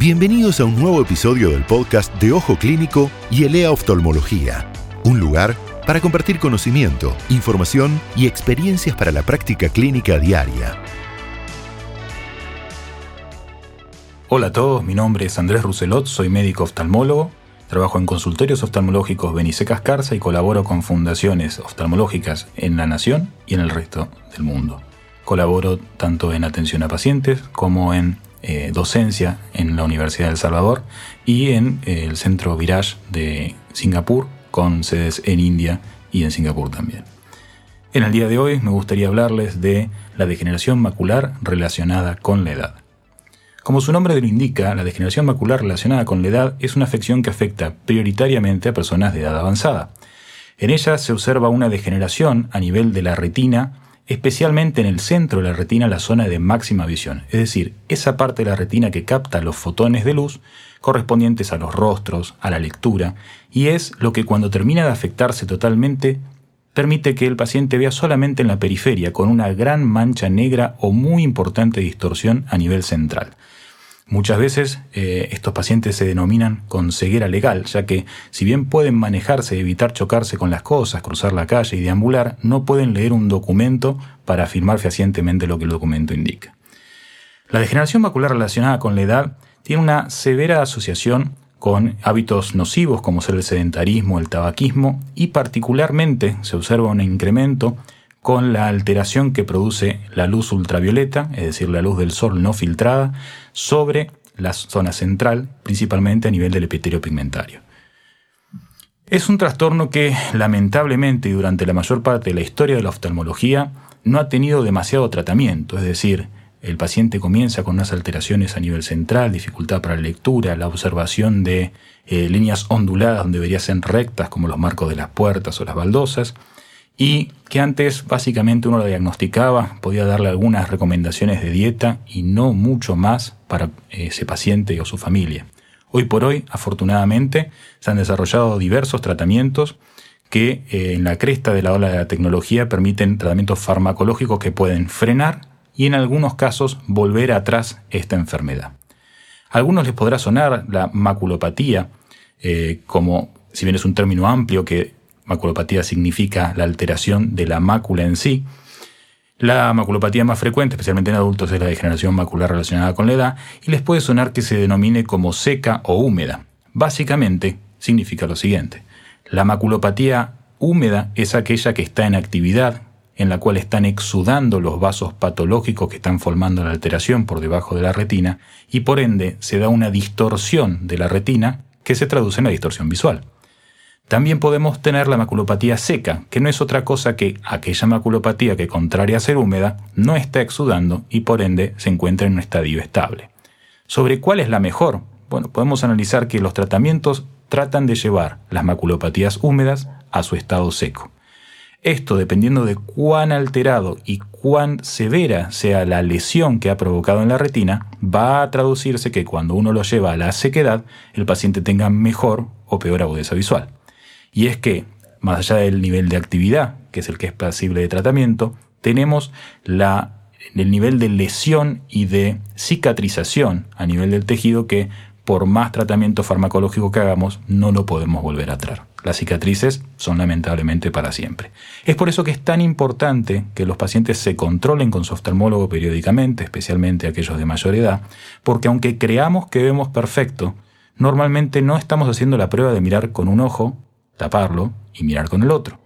Bienvenidos a un nuevo episodio del podcast de Ojo Clínico y Elea Oftalmología, un lugar para compartir conocimiento, información y experiencias para la práctica clínica diaria. Hola a todos, mi nombre es Andrés Rousselot, soy médico oftalmólogo, trabajo en consultorios oftalmológicos Benice Cascarza y colaboro con fundaciones oftalmológicas en la nación y en el resto del mundo. Colaboro tanto en atención a pacientes como en eh, docencia en la Universidad de El Salvador y en eh, el Centro Virage de Singapur, con sedes en India y en Singapur también. En el día de hoy me gustaría hablarles de la degeneración macular relacionada con la edad. Como su nombre lo indica, la degeneración macular relacionada con la edad es una afección que afecta prioritariamente a personas de edad avanzada. En ella se observa una degeneración a nivel de la retina especialmente en el centro de la retina, la zona de máxima visión, es decir, esa parte de la retina que capta los fotones de luz correspondientes a los rostros, a la lectura, y es lo que cuando termina de afectarse totalmente permite que el paciente vea solamente en la periferia, con una gran mancha negra o muy importante distorsión a nivel central. Muchas veces eh, estos pacientes se denominan con ceguera legal, ya que si bien pueden manejarse evitar chocarse con las cosas, cruzar la calle y deambular, no pueden leer un documento para afirmar fehacientemente lo que el documento indica. La degeneración macular relacionada con la edad tiene una severa asociación con hábitos nocivos como ser el sedentarismo, el tabaquismo y particularmente se observa un incremento con la alteración que produce la luz ultravioleta, es decir, la luz del sol no filtrada, sobre la zona central, principalmente a nivel del epitelio pigmentario. Es un trastorno que, lamentablemente, y durante la mayor parte de la historia de la oftalmología, no ha tenido demasiado tratamiento, es decir, el paciente comienza con unas alteraciones a nivel central, dificultad para la lectura, la observación de eh, líneas onduladas donde deberían ser rectas como los marcos de las puertas o las baldosas, y que antes básicamente uno lo diagnosticaba, podía darle algunas recomendaciones de dieta y no mucho más para ese paciente o su familia. Hoy por hoy, afortunadamente, se han desarrollado diversos tratamientos que eh, en la cresta de la ola de la tecnología permiten tratamientos farmacológicos que pueden frenar y en algunos casos volver atrás esta enfermedad. A algunos les podrá sonar la maculopatía, eh, como si bien es un término amplio que Maculopatía significa la alteración de la mácula en sí. La maculopatía más frecuente, especialmente en adultos, es la degeneración macular relacionada con la edad y les puede sonar que se denomine como seca o húmeda. Básicamente significa lo siguiente. La maculopatía húmeda es aquella que está en actividad, en la cual están exudando los vasos patológicos que están formando la alteración por debajo de la retina y por ende se da una distorsión de la retina que se traduce en la distorsión visual. También podemos tener la maculopatía seca, que no es otra cosa que aquella maculopatía que, contraria a ser húmeda, no está exudando y por ende se encuentra en un estadio estable. ¿Sobre cuál es la mejor? Bueno, podemos analizar que los tratamientos tratan de llevar las maculopatías húmedas a su estado seco. Esto, dependiendo de cuán alterado y cuán severa sea la lesión que ha provocado en la retina, va a traducirse que cuando uno lo lleva a la sequedad, el paciente tenga mejor o peor agudeza visual. Y es que, más allá del nivel de actividad, que es el que es pasible de tratamiento, tenemos el nivel de lesión y de cicatrización a nivel del tejido que por más tratamiento farmacológico que hagamos, no lo podemos volver a traer. Las cicatrices son lamentablemente para siempre. Es por eso que es tan importante que los pacientes se controlen con su oftalmólogo periódicamente, especialmente aquellos de mayor edad, porque aunque creamos que vemos perfecto, normalmente no estamos haciendo la prueba de mirar con un ojo taparlo y mirar con el otro.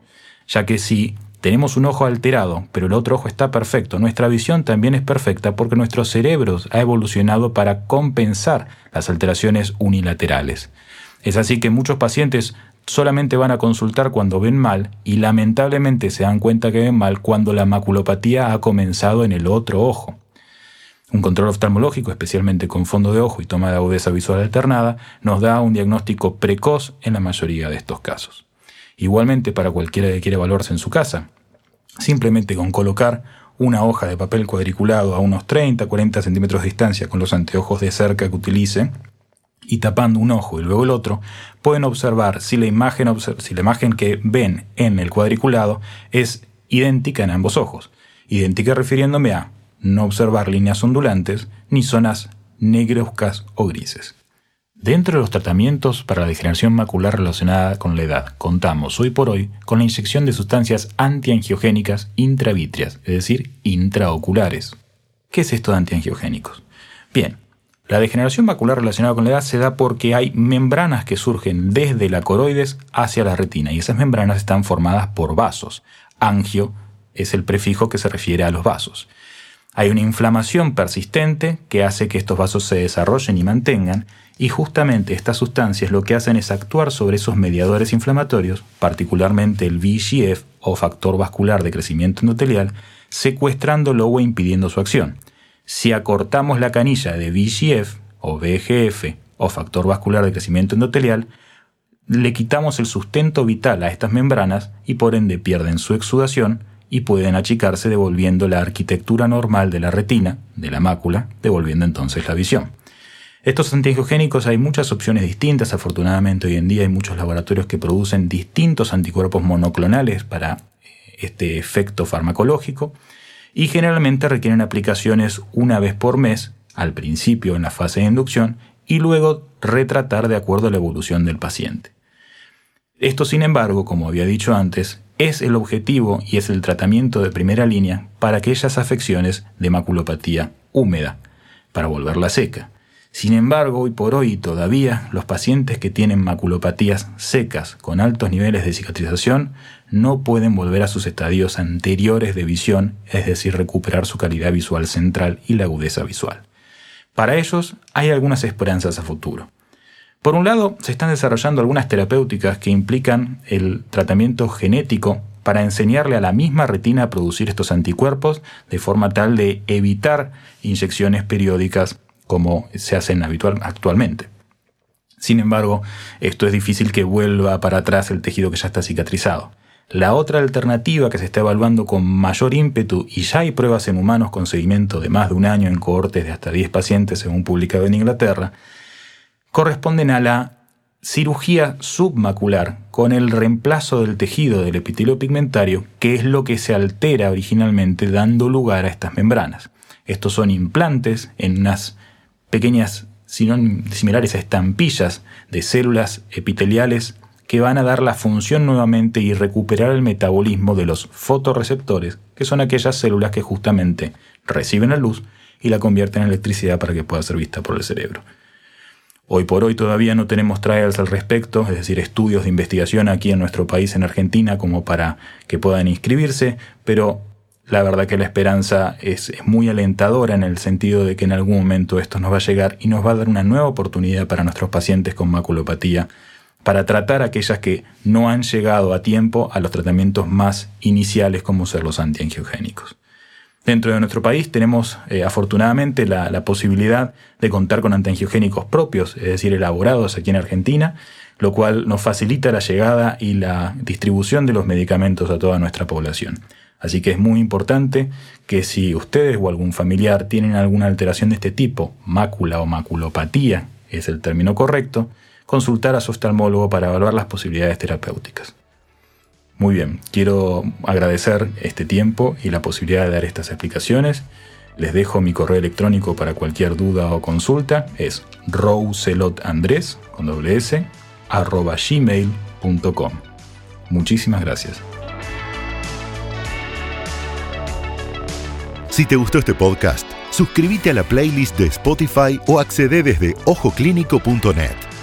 Ya que si tenemos un ojo alterado, pero el otro ojo está perfecto, nuestra visión también es perfecta porque nuestro cerebro ha evolucionado para compensar las alteraciones unilaterales. Es así que muchos pacientes solamente van a consultar cuando ven mal y lamentablemente se dan cuenta que ven mal cuando la maculopatía ha comenzado en el otro ojo. Un control oftalmológico, especialmente con fondo de ojo y toma de agudeza visual alternada, nos da un diagnóstico precoz en la mayoría de estos casos. Igualmente para cualquiera que quiera evaluarse en su casa, simplemente con colocar una hoja de papel cuadriculado a unos 30-40 centímetros de distancia con los anteojos de cerca que utilice y tapando un ojo y luego el otro, pueden observar si la imagen, si la imagen que ven en el cuadriculado es idéntica en ambos ojos. Idéntica refiriéndome a no observar líneas ondulantes ni zonas negruzcas o grises. Dentro de los tratamientos para la degeneración macular relacionada con la edad, contamos hoy por hoy con la inyección de sustancias antiangiogénicas intravítreas, es decir, intraoculares. ¿Qué es esto de antiangiogénicos? Bien, la degeneración macular relacionada con la edad se da porque hay membranas que surgen desde la coroides hacia la retina y esas membranas están formadas por vasos. Angio es el prefijo que se refiere a los vasos. Hay una inflamación persistente que hace que estos vasos se desarrollen y mantengan y justamente estas sustancias lo que hacen es actuar sobre esos mediadores inflamatorios, particularmente el VEGF o factor vascular de crecimiento endotelial, secuestrándolo o impidiendo su acción. Si acortamos la canilla de VEGF o VEGF o factor vascular de crecimiento endotelial, le quitamos el sustento vital a estas membranas y por ende pierden su exudación y pueden achicarse devolviendo la arquitectura normal de la retina, de la mácula, devolviendo entonces la visión. Estos antiangiogénicos hay muchas opciones distintas, afortunadamente hoy en día hay muchos laboratorios que producen distintos anticuerpos monoclonales para eh, este efecto farmacológico y generalmente requieren aplicaciones una vez por mes, al principio en la fase de inducción y luego retratar de acuerdo a la evolución del paciente. Esto, sin embargo, como había dicho antes, es el objetivo y es el tratamiento de primera línea para aquellas afecciones de maculopatía húmeda, para volverla seca. Sin embargo, hoy por hoy todavía los pacientes que tienen maculopatías secas con altos niveles de cicatrización no pueden volver a sus estadios anteriores de visión, es decir, recuperar su calidad visual central y la agudeza visual. Para ellos hay algunas esperanzas a futuro. Por un lado, se están desarrollando algunas terapéuticas que implican el tratamiento genético para enseñarle a la misma retina a producir estos anticuerpos de forma tal de evitar inyecciones periódicas como se hacen habitual, actualmente. Sin embargo, esto es difícil que vuelva para atrás el tejido que ya está cicatrizado. La otra alternativa que se está evaluando con mayor ímpetu y ya hay pruebas en humanos con seguimiento de más de un año en cohortes de hasta 10 pacientes según publicado en Inglaterra, corresponden a la cirugía submacular con el reemplazo del tejido del epitelio pigmentario, que es lo que se altera originalmente dando lugar a estas membranas. Estos son implantes en unas pequeñas similares a estampillas de células epiteliales que van a dar la función nuevamente y recuperar el metabolismo de los fotorreceptores, que son aquellas células que justamente reciben la luz y la convierten en electricidad para que pueda ser vista por el cerebro. Hoy por hoy todavía no tenemos trials al respecto, es decir, estudios de investigación aquí en nuestro país, en Argentina, como para que puedan inscribirse, pero la verdad que la esperanza es, muy alentadora en el sentido de que en algún momento esto nos va a llegar y nos va a dar una nueva oportunidad para nuestros pacientes con maculopatía para tratar aquellas que no han llegado a tiempo a los tratamientos más iniciales como ser los antiangiogénicos. Dentro de nuestro país tenemos eh, afortunadamente la, la, posibilidad de contar con antiangiogénicos propios, es decir, elaborados aquí en Argentina, lo cual nos facilita la llegada y la distribución de los medicamentos a toda nuestra población. Así que es muy importante que si ustedes o algún familiar tienen alguna alteración de este tipo, mácula o maculopatía es el término correcto, consultar a su oftalmólogo para evaluar las posibilidades terapéuticas. Muy bien, quiero agradecer este tiempo y la posibilidad de dar estas explicaciones. Les dejo mi correo electrónico para cualquier duda o consulta. Es rouselotandres con doble s, arroba. Muchísimas gracias. Si te gustó este podcast, suscríbete a la playlist de Spotify o accede desde ojoclínico.net.